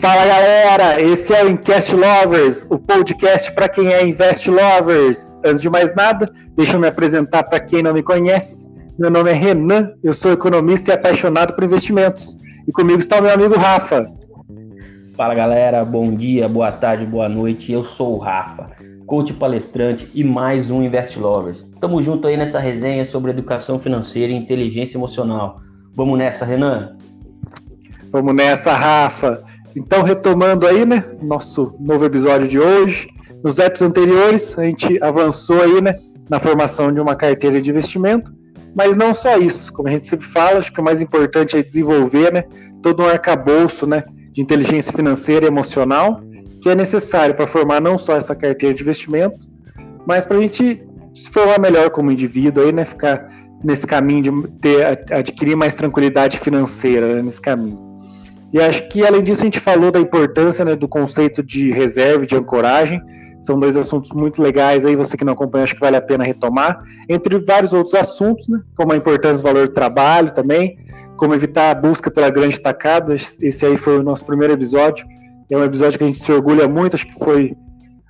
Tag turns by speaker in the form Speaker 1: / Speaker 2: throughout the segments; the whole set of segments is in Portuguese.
Speaker 1: Fala galera, esse é o Invest Lovers, o podcast para quem é Invest Lovers. Antes de mais nada, deixa eu me apresentar para quem não me conhece. Meu nome é Renan, eu sou economista e apaixonado por investimentos. E comigo está o meu amigo Rafa.
Speaker 2: Fala galera, bom dia, boa tarde, boa noite. Eu sou o Rafa, coach palestrante e mais um Invest Lovers. Tamo junto aí nessa resenha sobre educação financeira e inteligência emocional. Vamos nessa, Renan?
Speaker 1: Vamos nessa, Rafa. Então, retomando aí, né, nosso novo episódio de hoje. Nos apps anteriores, a gente avançou aí, né, na formação de uma carteira de investimento, mas não só isso. Como a gente sempre fala, acho que o mais importante é desenvolver, né, todo um arcabouço, né, de inteligência financeira e emocional que é necessário para formar não só essa carteira de investimento, mas para a gente se formar melhor como indivíduo aí, né, ficar nesse caminho de ter adquirir mais tranquilidade financeira né, nesse caminho. E acho que, além disso, a gente falou da importância né, do conceito de reserva e de ancoragem. São dois assuntos muito legais aí, você que não acompanha, acho que vale a pena retomar. Entre vários outros assuntos, né, como a importância do valor do trabalho também, como evitar a busca pela grande tacada. Esse aí foi o nosso primeiro episódio. É um episódio que a gente se orgulha muito, acho que foi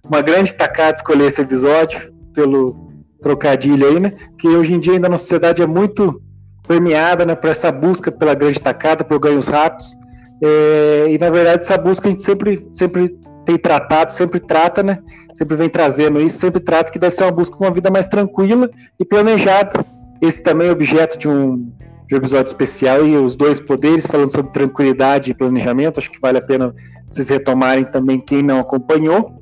Speaker 1: uma grande tacada escolher esse episódio, pelo trocadilho aí, né? Que hoje em dia ainda na sociedade é muito permeada né, por essa busca pela grande tacada, por ganhos rápidos. É, e na verdade essa busca a gente sempre, sempre tem tratado, sempre trata, né? Sempre vem trazendo isso, sempre trata que deve ser uma busca por uma vida mais tranquila e planejada. Esse também é objeto de um, de um episódio especial e os dois poderes falando sobre tranquilidade e planejamento. Acho que vale a pena vocês retomarem também quem não acompanhou.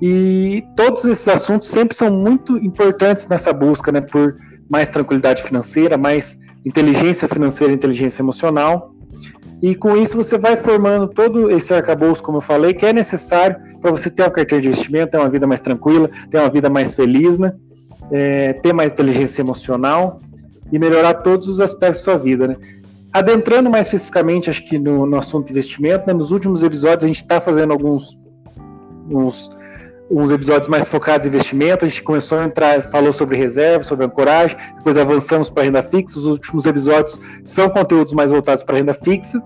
Speaker 1: E todos esses assuntos sempre são muito importantes nessa busca, né? Por mais tranquilidade financeira, mais inteligência financeira, inteligência emocional e com isso você vai formando todo esse arcabouço, como eu falei, que é necessário para você ter uma carteira de investimento, ter uma vida mais tranquila, ter uma vida mais feliz, né? É, ter mais inteligência emocional e melhorar todos os aspectos da sua vida, né? Adentrando mais especificamente, acho que no, no assunto investimento, né? nos últimos episódios a gente está fazendo alguns uns, uns episódios mais focados em investimento. A gente começou a entrar, falou sobre reserva, sobre ancoragem, depois avançamos para renda fixa. Os últimos episódios são conteúdos mais voltados para renda fixa.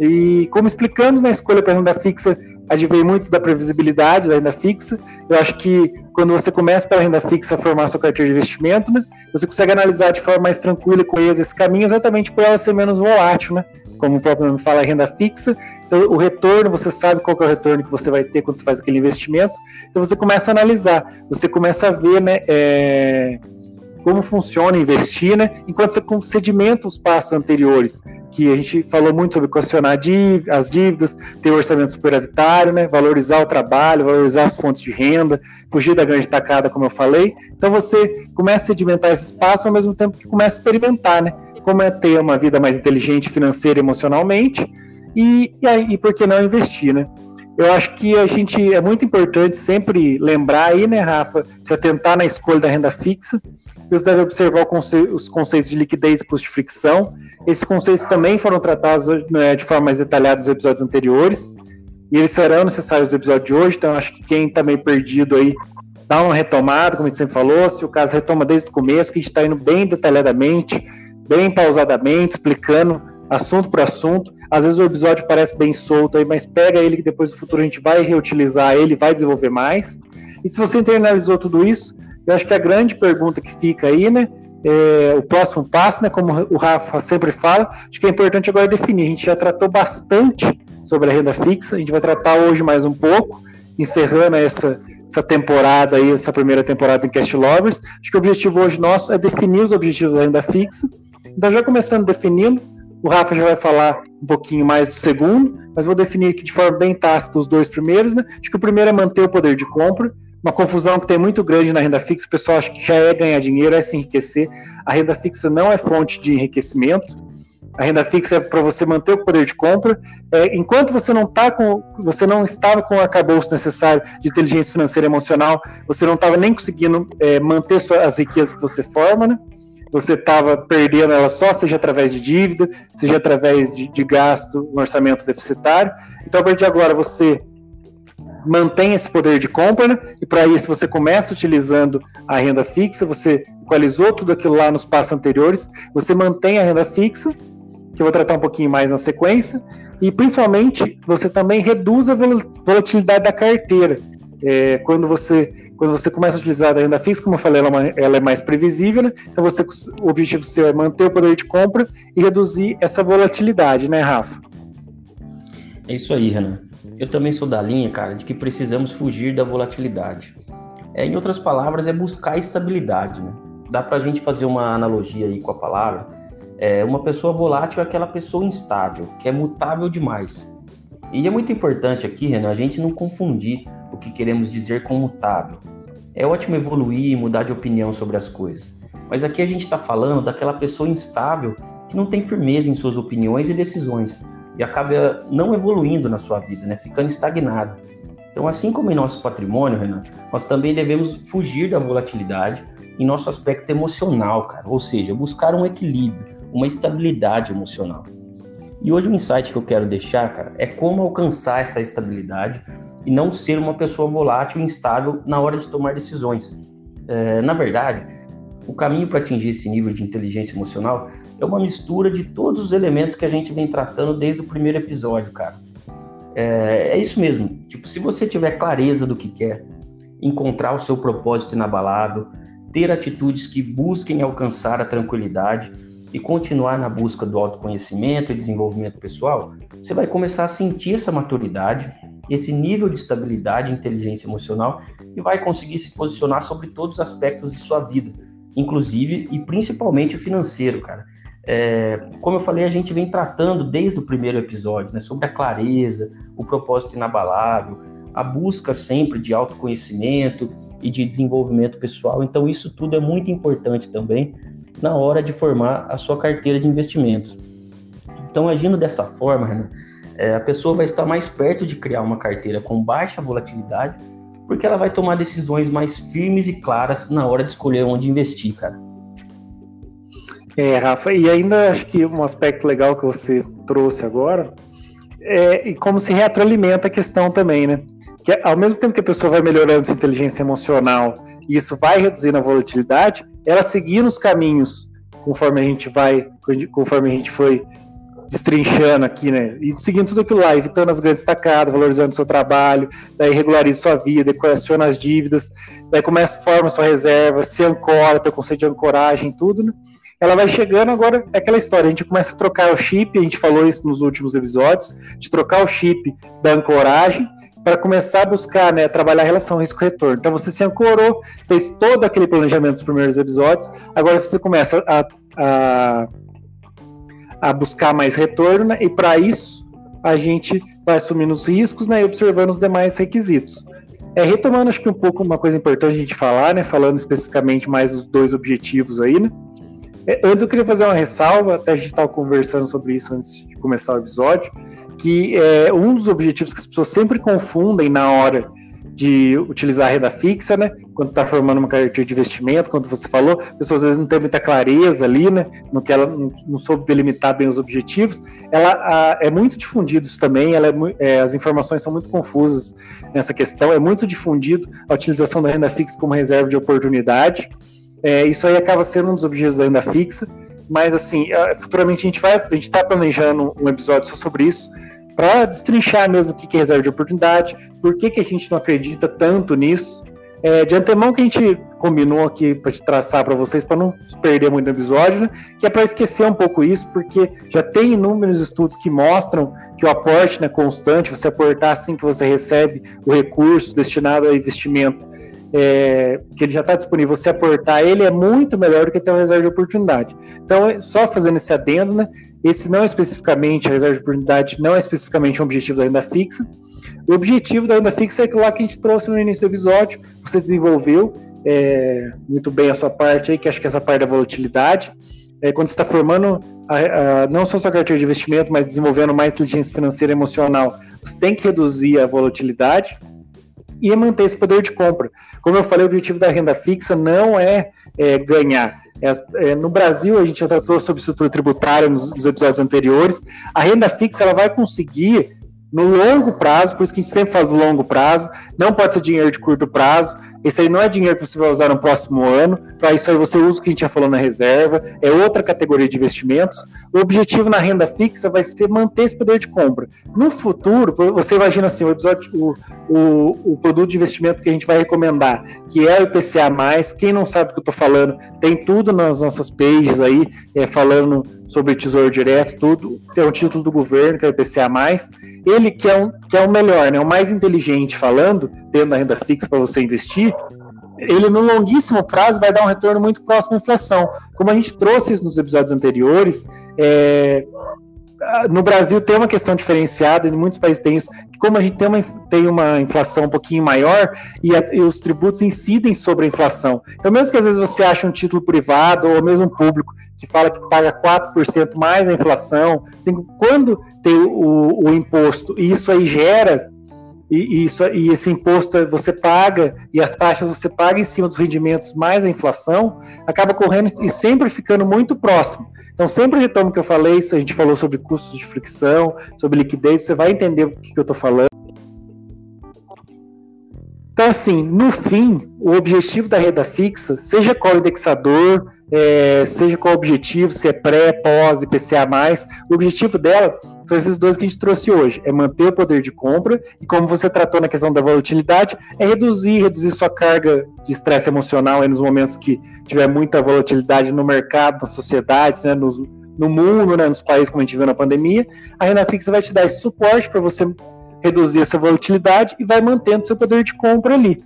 Speaker 1: E como explicamos na escolha para renda fixa, advém muito da previsibilidade da renda fixa. Eu acho que quando você começa pela renda fixa a formar sua carteira de investimento, né, você consegue analisar de forma mais tranquila e coesa esse caminho, exatamente por ela ser menos volátil, né? Como o próprio nome fala, renda fixa. Então, o retorno, você sabe qual é o retorno que você vai ter quando você faz aquele investimento. Então, você começa a analisar, você começa a ver, né? É como funciona investir, né? Enquanto você sedimenta os passos anteriores, que a gente falou muito sobre questionar as dívidas, ter orçamento superavitário, né? Valorizar o trabalho, valorizar as fontes de renda, fugir da grande tacada, como eu falei. Então você começa a sedimentar esses passos ao mesmo tempo que começa a experimentar, né? Como é ter uma vida mais inteligente financeira e emocionalmente e, e, aí, e por que não investir, né? Eu acho que a gente é muito importante sempre lembrar aí, né, Rafa, se atentar na escolha da renda fixa. Você deve observar conce os conceitos de liquidez e custo de fricção. Esses conceitos também foram tratados né, de forma mais detalhada nos episódios anteriores. E eles serão necessários no episódio de hoje, então acho que quem está meio perdido aí, dá uma retomada, como a gente sempre falou. Se o caso retoma desde o começo, que a gente está indo bem detalhadamente, bem pausadamente, explicando assunto por assunto. Às vezes o episódio parece bem solto aí, mas pega ele que depois no futuro a gente vai reutilizar ele, vai desenvolver mais. E se você internalizou tudo isso, eu acho que a grande pergunta que fica aí, né, é, o próximo passo, né, como o Rafa sempre fala, acho que é importante agora definir. A gente já tratou bastante sobre a renda fixa, a gente vai tratar hoje mais um pouco, encerrando essa, essa temporada aí, essa primeira temporada em Cast Lovers. Acho que o objetivo hoje nosso é definir os objetivos da renda fixa. Então, já começando definindo, o Rafa já vai falar um pouquinho mais do segundo, mas vou definir aqui de forma bem tácita os dois primeiros. Né? Acho que o primeiro é manter o poder de compra. Uma confusão que tem muito grande na renda fixa, o pessoal acha que já é ganhar dinheiro, é se enriquecer. A renda fixa não é fonte de enriquecimento. A renda fixa é para você manter o poder de compra. É, enquanto você não tá com, você não estava com o arcabouço necessário de inteligência financeira e emocional, você não estava nem conseguindo é, manter suas, as riquezas que você forma, né? Você estava perdendo ela só, seja através de dívida, seja através de, de gasto no orçamento deficitário. Então, a partir de agora, você mantém esse poder de compra, né? e para isso você começa utilizando a renda fixa, você equalizou tudo aquilo lá nos passos anteriores, você mantém a renda fixa, que eu vou tratar um pouquinho mais na sequência, e principalmente você também reduz a volatilidade da carteira. É, quando você quando você começa a utilizar a renda fixa, como eu falei, ela, é ela é mais previsível, né? Então você, o objetivo seu é manter o poder de compra e reduzir essa volatilidade, né, Rafa?
Speaker 2: É isso aí, Renan. Eu também sou da linha, cara, de que precisamos fugir da volatilidade. É, em outras palavras, é buscar estabilidade, né? Dá pra gente fazer uma analogia aí com a palavra. É, uma pessoa volátil é aquela pessoa instável, que é mutável demais. E é muito importante aqui, Renan, a gente não confundir o que queremos dizer com mutável. É ótimo evoluir e mudar de opinião sobre as coisas. Mas aqui a gente está falando daquela pessoa instável que não tem firmeza em suas opiniões e decisões e acaba não evoluindo na sua vida, né? ficando estagnada. Então, assim como em nosso patrimônio, Renan, nós também devemos fugir da volatilidade em nosso aspecto emocional, cara. Ou seja, buscar um equilíbrio, uma estabilidade emocional. E hoje o insight que eu quero deixar, cara, é como alcançar essa estabilidade e não ser uma pessoa volátil e instável na hora de tomar decisões. É, na verdade, o caminho para atingir esse nível de inteligência emocional é uma mistura de todos os elementos que a gente vem tratando desde o primeiro episódio, cara. É, é isso mesmo. Tipo, se você tiver clareza do que quer, encontrar o seu propósito inabalável, ter atitudes que busquem alcançar a tranquilidade e continuar na busca do autoconhecimento e desenvolvimento pessoal, você vai começar a sentir essa maturidade, esse nível de estabilidade e inteligência emocional e vai conseguir se posicionar sobre todos os aspectos de sua vida, inclusive e principalmente o financeiro, cara. É, como eu falei, a gente vem tratando desde o primeiro episódio, né, sobre a clareza, o propósito inabalável, a busca sempre de autoconhecimento e de desenvolvimento pessoal. Então, isso tudo é muito importante também na hora de formar a sua carteira de investimentos. Então, agindo dessa forma, é, a pessoa vai estar mais perto de criar uma carteira com baixa volatilidade, porque ela vai tomar decisões mais firmes e claras na hora de escolher onde investir, cara.
Speaker 1: É, Rafa, e ainda acho que um aspecto legal que você trouxe agora é como se retroalimenta a questão também, né? Que ao mesmo tempo que a pessoa vai melhorando sua inteligência emocional e isso vai reduzindo a volatilidade, ela seguir nos caminhos conforme a gente vai, conforme a gente foi destrinchando aqui, né? E seguindo tudo aquilo lá, evitando as grandes estacadas, valorizando seu trabalho, daí regulariza sua vida, equaciona as dívidas, daí começa, forma sua reserva, se ancora, teu conceito de ancoragem, tudo, né? Ela vai chegando agora, é aquela história, a gente começa a trocar o chip, a gente falou isso nos últimos episódios, de trocar o chip da ancoragem para começar a buscar, né, trabalhar a relação risco-retorno. Então você se ancorou, fez todo aquele planejamento dos primeiros episódios, agora você começa a, a, a buscar mais retorno, né, e para isso a gente vai assumindo os riscos né, e observando os demais requisitos. É, retomando, acho que um pouco uma coisa importante a gente falar, né, falando especificamente mais dos dois objetivos aí, né, é, antes eu queria fazer uma ressalva, até a gente estava conversando sobre isso antes de começar o episódio, que é um dos objetivos que as pessoas sempre confundem na hora de utilizar a renda fixa, né? Quando está formando uma carteira de investimento, quando você falou, a pessoa às vezes não tem muita clareza ali, né? No que ela não, não soube delimitar bem os objetivos. Ela a, é muito difundido isso também. Ela é, é, as informações são muito confusas nessa questão. É muito difundido a utilização da renda fixa como reserva de oportunidade. É, isso aí acaba sendo um dos objetivos da renda fixa. Mas assim, futuramente a gente vai, a gente está planejando um episódio só sobre isso para destrinchar mesmo o que é reserva de oportunidade, por que, que a gente não acredita tanto nisso. É, de antemão que a gente combinou aqui para te traçar para vocês, para não perder muito o episódio, né, que é para esquecer um pouco isso, porque já tem inúmeros estudos que mostram que o aporte né, constante, você aportar assim que você recebe o recurso destinado a investimento, é, que ele já está disponível, você aportar ele é muito melhor do que ter uma reserva de oportunidade. Então, só fazendo esse adendo, né, esse não é especificamente, a reserva de oportunidade não é especificamente um objetivo da renda fixa. O objetivo da renda fixa é aquilo lá que a gente trouxe no início do episódio, você desenvolveu é, muito bem a sua parte aí, que acho que é essa parte da volatilidade. É, quando você está formando a, a, não só sua carteira de investimento, mas desenvolvendo mais inteligência financeira e emocional, você tem que reduzir a volatilidade e manter esse poder de compra. Como eu falei, o objetivo da renda fixa não é, é ganhar, é, é, no Brasil, a gente já tratou sobre estrutura tributária nos, nos, episódios anteriores. A renda fixa ela vai conseguir, no longo prazo, por isso que a gente sempre fala do longo prazo, não pode ser dinheiro de curto prazo. Esse aí não é dinheiro que você vai usar no próximo ano. Para isso aí você usa o que a gente já falou na reserva. É outra categoria de investimentos. O objetivo na renda fixa vai ser manter esse poder de compra. No futuro, você imagina assim, o, episódio, o, o, o produto de investimento que a gente vai recomendar, que é o IPCA+, quem não sabe o que eu estou falando, tem tudo nas nossas pages aí, é, falando sobre Tesouro Direto, tudo. Tem o título do governo, que é o IPCA+. Ele que é, um, que é o melhor, né, o mais inteligente falando, tendo a renda fixa para você investir, ele no longuíssimo prazo vai dar um retorno muito próximo à inflação. Como a gente trouxe nos episódios anteriores, é, no Brasil tem uma questão diferenciada, em muitos países tem isso, como a gente tem uma, tem uma inflação um pouquinho maior e, a, e, os tributos incidem sobre a inflação. Então, mesmo que às vezes você ache um título privado ou mesmo público que fala que paga 4% mais a inflação, assim, quando tem o, o imposto e isso aí gera e, isso, e esse imposto você paga e as taxas você paga em cima dos rendimentos mais a inflação, acaba correndo e sempre ficando muito próximo. Então, sempre retomo que eu falei, a gente falou sobre custos de fricção, sobre liquidez, você vai entender o que, que eu estou falando. Então, assim, no fim, o objetivo da renda fixa, seja qual indexador, é, seja qual o objetivo, se é pré, pós, IPCA+, o objetivo dela são esses dois que a gente trouxe hoje, é manter o poder de compra e como você tratou na questão da volatilidade, é reduzir, reduzir sua carga de estresse emocional nos momentos que tiver muita volatilidade no mercado, nas sociedades, né, no, no mundo, né, nos países como a gente viu na pandemia, a renda fixa vai te dar esse suporte para você reduzir essa volatilidade e vai mantendo seu poder de compra ali.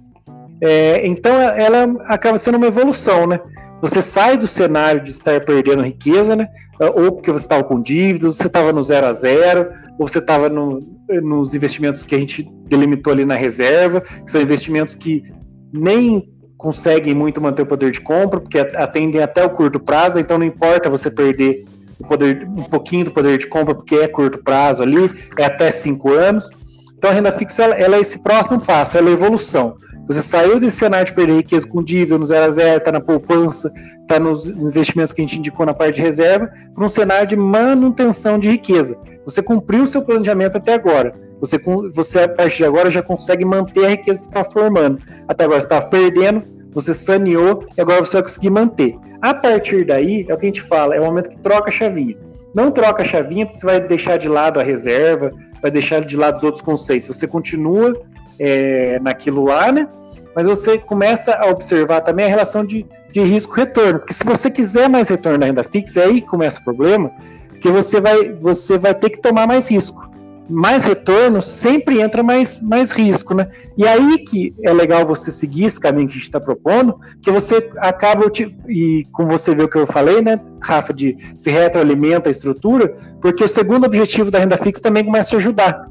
Speaker 1: É, então ela acaba sendo uma evolução, né? Você sai do cenário de estar perdendo riqueza, né? Ou porque você estava com dívidas, você estava no zero a zero, ou você estava no, nos investimentos que a gente delimitou ali na reserva, que são investimentos que nem conseguem muito manter o poder de compra, porque atendem até o curto prazo, então não importa você perder o poder, um pouquinho do poder de compra, porque é curto prazo ali, é até cinco anos. Então a renda fixa ela, ela é esse próximo passo, ela é evolução. Você saiu desse cenário de perder riqueza com dívida no zero a zero, está na poupança, está nos investimentos que a gente indicou na parte de reserva, para um cenário de manutenção de riqueza. Você cumpriu o seu planejamento até agora. Você, você, a partir de agora, já consegue manter a riqueza que está formando. Até agora você estava perdendo, você saneou e agora você vai conseguir manter. A partir daí, é o que a gente fala, é o momento que troca a chavinha. Não troca a chavinha porque você vai deixar de lado a reserva, vai deixar de lado os outros conceitos. Você continua é, naquilo lá, né? Mas você começa a observar também a relação de, de risco-retorno. Porque se você quiser mais retorno na renda fixa, é aí que começa o problema, porque você vai, você vai ter que tomar mais risco. Mais retorno sempre entra mais, mais risco, né? E aí que é legal você seguir esse caminho que a gente está propondo, que você acaba, e como você viu que eu falei, né, Rafa, de se retroalimenta a estrutura, porque o segundo objetivo da renda fixa também começa a ajudar.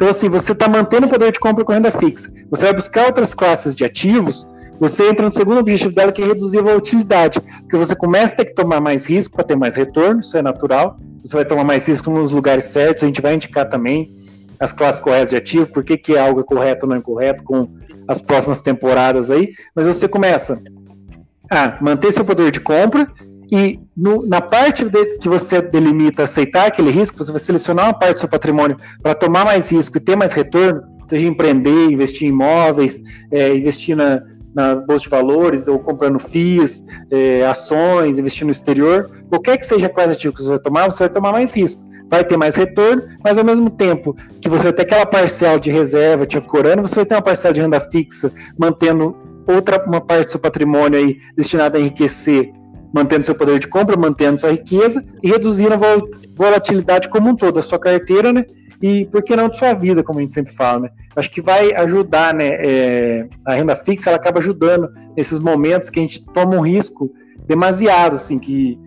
Speaker 1: Então, assim, você está mantendo o poder de compra com renda fixa. Você vai buscar outras classes de ativos, você entra no segundo objetivo dela, que é reduzir a volatilidade. Porque você começa a ter que tomar mais risco para ter mais retorno, isso é natural. Você vai tomar mais risco nos lugares certos, a gente vai indicar também as classes corretas de ativo, por que, é algo correto ou não é correto com as próximas temporadas aí. Mas você começa a manter seu poder de compra e no, na parte de, que você delimita aceitar aquele risco, você vai selecionar uma parte do seu patrimônio para tomar mais risco e ter mais retorno, seja empreender, investir em imóveis, é, investir na, na bolsa de valores ou comprando FIIs, é, ações, investir no exterior, qualquer que seja a classe de ativo que você vai tomar, você vai tomar mais risco. Vai ter mais retorno, mas ao mesmo tempo que você vai ter aquela parcial de reserva te ancorando, você vai ter uma parcial de renda fixa, mantendo outra uma parte do seu patrimônio aí destinada a enriquecer mantendo seu poder de compra, mantendo sua riqueza e reduzindo a volatilidade como um todo da sua carteira, né? E por que não de sua vida, como a gente sempre fala, né? Acho que vai ajudar, né? É, a renda fixa ela acaba ajudando nesses momentos que a gente toma um risco demasiado, assim, que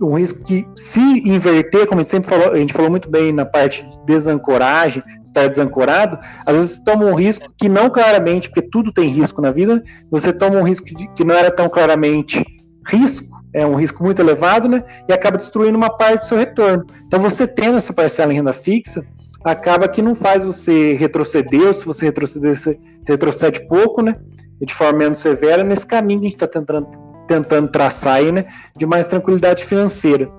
Speaker 1: um risco que se inverter, como a gente sempre falou, a gente falou muito bem na parte de desancoragem, estar desancorado, às vezes toma um risco que não claramente, porque tudo tem risco na vida, você toma um risco que não era tão claramente risco, é um risco muito elevado, né? E acaba destruindo uma parte do seu retorno. Então, você tendo essa parcela em renda fixa, acaba que não faz você retroceder, ou se você retroceder, você retrocede pouco, né? De forma menos severa, nesse caminho que a gente está tentando, tentando traçar aí, né? De mais tranquilidade financeira.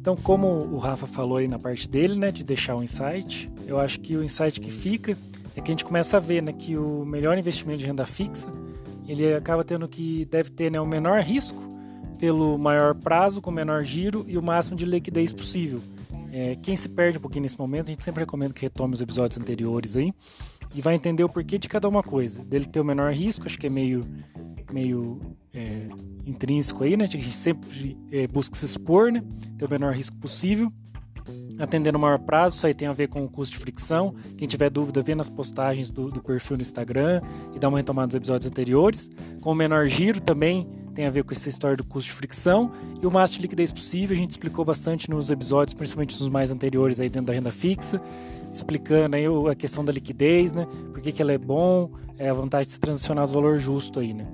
Speaker 1: Então, como o Rafa falou aí na parte dele, né, de deixar o insight, eu acho que o insight que fica é que a gente começa a ver, né, que o melhor investimento de renda fixa, ele acaba tendo que deve ter, né, o menor risco pelo maior prazo, com menor giro e o máximo de liquidez possível. É, quem se perde um pouquinho nesse momento, a gente sempre recomenda que retome os episódios anteriores aí e vai entender o porquê de cada uma coisa. Dele ter o menor risco, acho que é meio, meio é, intrínseco aí, né? A gente sempre é, busca se expor, né? Ter o menor risco possível. Atendendo o maior prazo, isso aí tem a ver com o custo de fricção. Quem tiver dúvida, vê nas postagens do, do perfil no Instagram e dá uma retomada nos episódios anteriores. Com o menor giro também tem a ver com essa história do custo de fricção e o máximo de liquidez possível. A gente explicou bastante nos episódios, principalmente nos mais anteriores aí dentro da renda fixa, explicando aí a questão da liquidez, né? Por que, que ela é bom, é a vantagem de se transicionar os valor justo aí, né?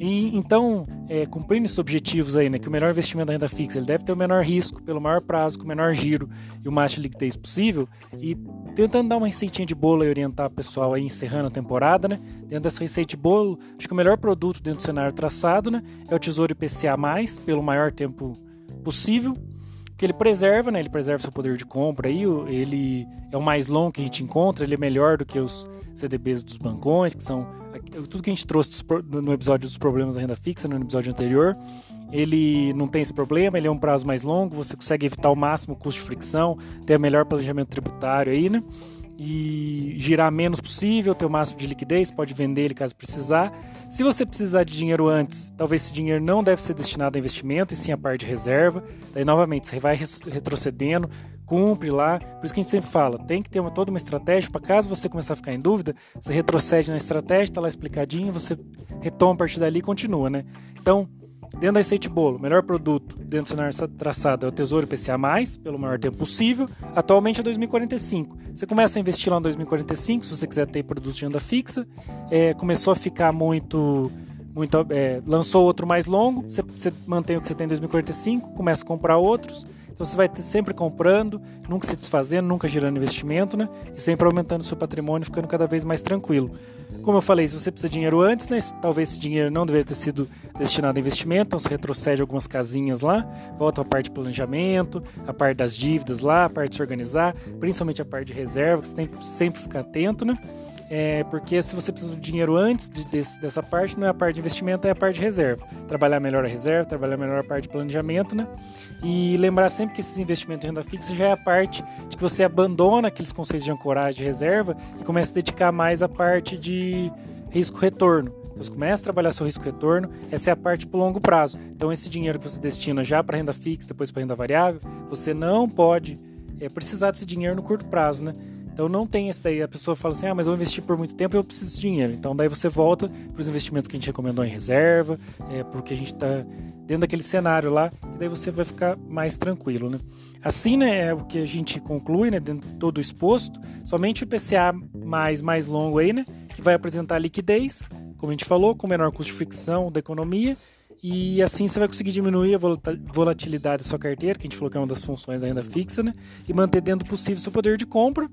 Speaker 1: E, então, é, cumprindo esses objetivos aí, né, que o melhor investimento da renda fixa ele deve ter o menor risco, pelo maior prazo, com o menor giro e o máximo de liquidez possível, e tentando dar uma receitinha de bolo e orientar o pessoal aí encerrando a temporada, né? Dentro dessa receita de bolo, acho que o melhor produto dentro do cenário traçado, né, é o Tesouro IPCA+, pelo maior tempo possível, que ele preserva, né? Ele preserva seu poder de compra aí, ele é o mais longo que a gente encontra, ele é melhor do que os CDBs dos bancões, que são tudo que a gente trouxe no episódio dos problemas da renda fixa, no episódio anterior. Ele não tem esse problema, ele é um prazo mais longo, você consegue evitar ao máximo o custo de fricção, ter o melhor planejamento tributário aí, né? E girar menos possível, ter o máximo de liquidez, pode vender ele caso precisar. Se você precisar de dinheiro antes, talvez esse dinheiro não deve ser destinado a investimento, e sim a parte de reserva. Daí, novamente, você vai retrocedendo, cumpre lá. Por isso que a gente sempre fala, tem que ter uma, toda uma estratégia para caso você começar a ficar em dúvida, você retrocede na estratégia, está lá explicadinho, você retoma a partir dali e continua, né? Então, dentro da receita de bolo, melhor produto dentro do cenário traçado é o Tesouro IPCA+, pelo maior tempo possível, atualmente é 2045. Você começa a investir lá em 2045, se você quiser ter produtos de renda fixa, é, começou a ficar muito muito é, lançou outro mais longo, você, mantém o que você tem em 2045, começa a comprar outros, então você vai ter sempre comprando, nunca se desfazendo, nunca gerando investimento, né? E sempre aumentando seu patrimônio, ficando cada vez mais tranquilo. Como eu falei, se você precisa de dinheiro antes, né? Talvez esse dinheiro não deveria ter sido destinado a investimento, então você retrocede algumas casinhas lá, volta a parte de planejamento, a parte das dívidas lá, a parte de se organizar, principalmente a parte de reserva, que você tem que sempre ficar atento, né? É, porque se você precisa do dinheiro antes de, desse, dessa parte, não é a parte de investimento, é a parte de reserva. Trabalhar melhor a reserva, trabalhar melhor a parte de planejamento, né? E lembrar sempre que esses investimentos de renda fixa já é a parte de que você abandona aqueles conceitos de ancoragem de reserva e começa a dedicar mais a parte de risco-retorno. Então, você começa a trabalhar seu risco-retorno, essa é a parte para longo prazo. Então, esse dinheiro que você destina já para renda fixa, depois para renda variável, você não pode é, precisar desse dinheiro no curto prazo, né? Então não tem esse daí. A pessoa fala assim: ah, mas eu vou investir por muito tempo e eu preciso de dinheiro. Então daí você volta para os investimentos que a gente recomendou em reserva, é, porque a gente está dentro daquele cenário lá, e daí você vai ficar mais tranquilo, né? Assim, né, é o que a gente conclui, né, dentro de todo o exposto, somente o PCA mais, mais longo aí, né, que vai apresentar liquidez, como a gente falou, com menor custo de fricção da economia, e assim você vai conseguir diminuir a volatilidade da sua carteira, que a gente falou que é uma das funções da renda fixa, né? E manter dentro do possível seu poder de compra.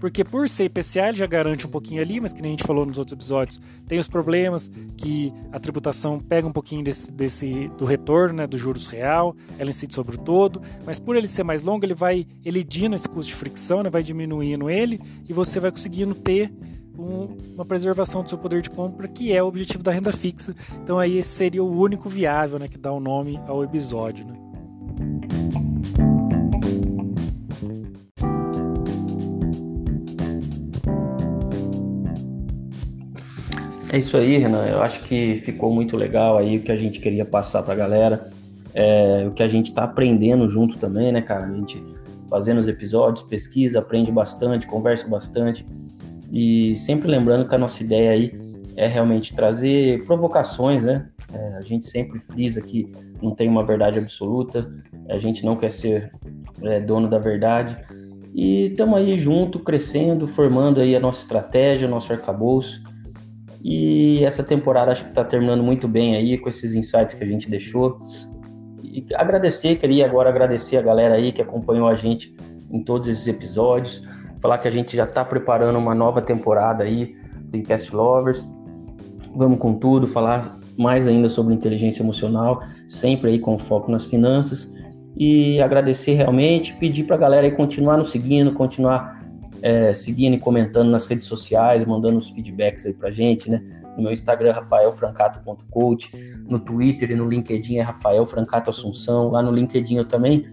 Speaker 1: Porque por ser IPCA, ele já garante um pouquinho ali, mas que nem a gente falou nos outros episódios, tem os problemas que a tributação pega um pouquinho desse, desse do retorno, né, dos juros real, ela incide sobre o todo, mas por ele ser mais longo, ele vai elidindo esse custo de fricção, né, vai diminuindo ele, e você vai conseguindo ter um, uma preservação do seu poder de compra, que é o objetivo da renda fixa. Então aí esse seria o único viável, né, que dá o nome ao episódio. Né?
Speaker 2: É isso aí, Renan. Eu acho que ficou muito legal aí o que a gente queria passar para a galera. É, o que a gente está aprendendo junto também, né, cara? A gente fazendo os episódios, pesquisa, aprende bastante, conversa bastante. E sempre lembrando que a nossa ideia aí é realmente trazer provocações, né? É, a gente sempre frisa que não tem uma verdade absoluta, a gente não quer ser é, dono da verdade. E estamos aí junto, crescendo, formando aí a nossa estratégia, nosso arcabouço. E essa temporada acho que está terminando muito bem aí com esses insights que a gente deixou. E agradecer, queria agora agradecer a galera aí que acompanhou a gente em todos esses episódios falar que a gente já está preparando uma nova temporada aí do Incast Lovers. Vamos com tudo, falar mais ainda sobre inteligência emocional, sempre aí com foco nas finanças. e agradecer realmente, pedir para a galera aí continuar nos seguindo, continuar é, seguindo e comentando nas redes sociais, mandando os feedbacks aí pra gente, né? No meu Instagram, rafaelfrancato.coach, no Twitter e no LinkedIn é Rafael Francato Assunção. Lá no LinkedIn eu também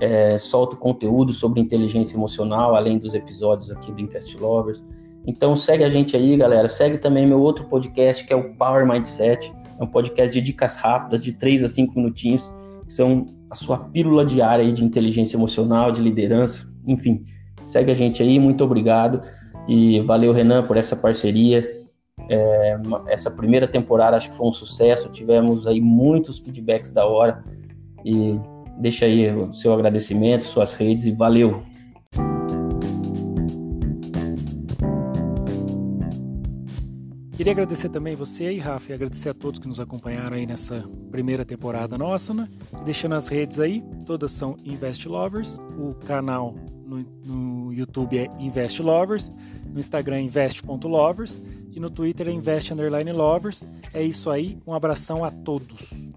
Speaker 2: é, solto conteúdo sobre inteligência emocional, além dos episódios aqui do Invest Lovers. Então segue a gente aí, galera. Segue também meu outro podcast, que é o Power Mindset. É um podcast de dicas rápidas, de 3 a 5 minutinhos, que são a sua pílula diária de inteligência emocional, de liderança, enfim. Segue a gente aí, muito obrigado. E valeu, Renan, por essa parceria. É, essa primeira temporada acho que foi um sucesso. Tivemos aí muitos feedbacks da hora. E deixa aí o seu agradecimento, suas redes e valeu!
Speaker 1: Queria agradecer também você aí, Rafa, e agradecer a todos que nos acompanharam aí nessa primeira temporada nossa, né? Deixando as redes aí, todas são Invest Lovers, o canal no, no YouTube é Invest Lovers, no Instagram é invest.lovers e no Twitter é invest_lovers. É isso aí, um abração a todos.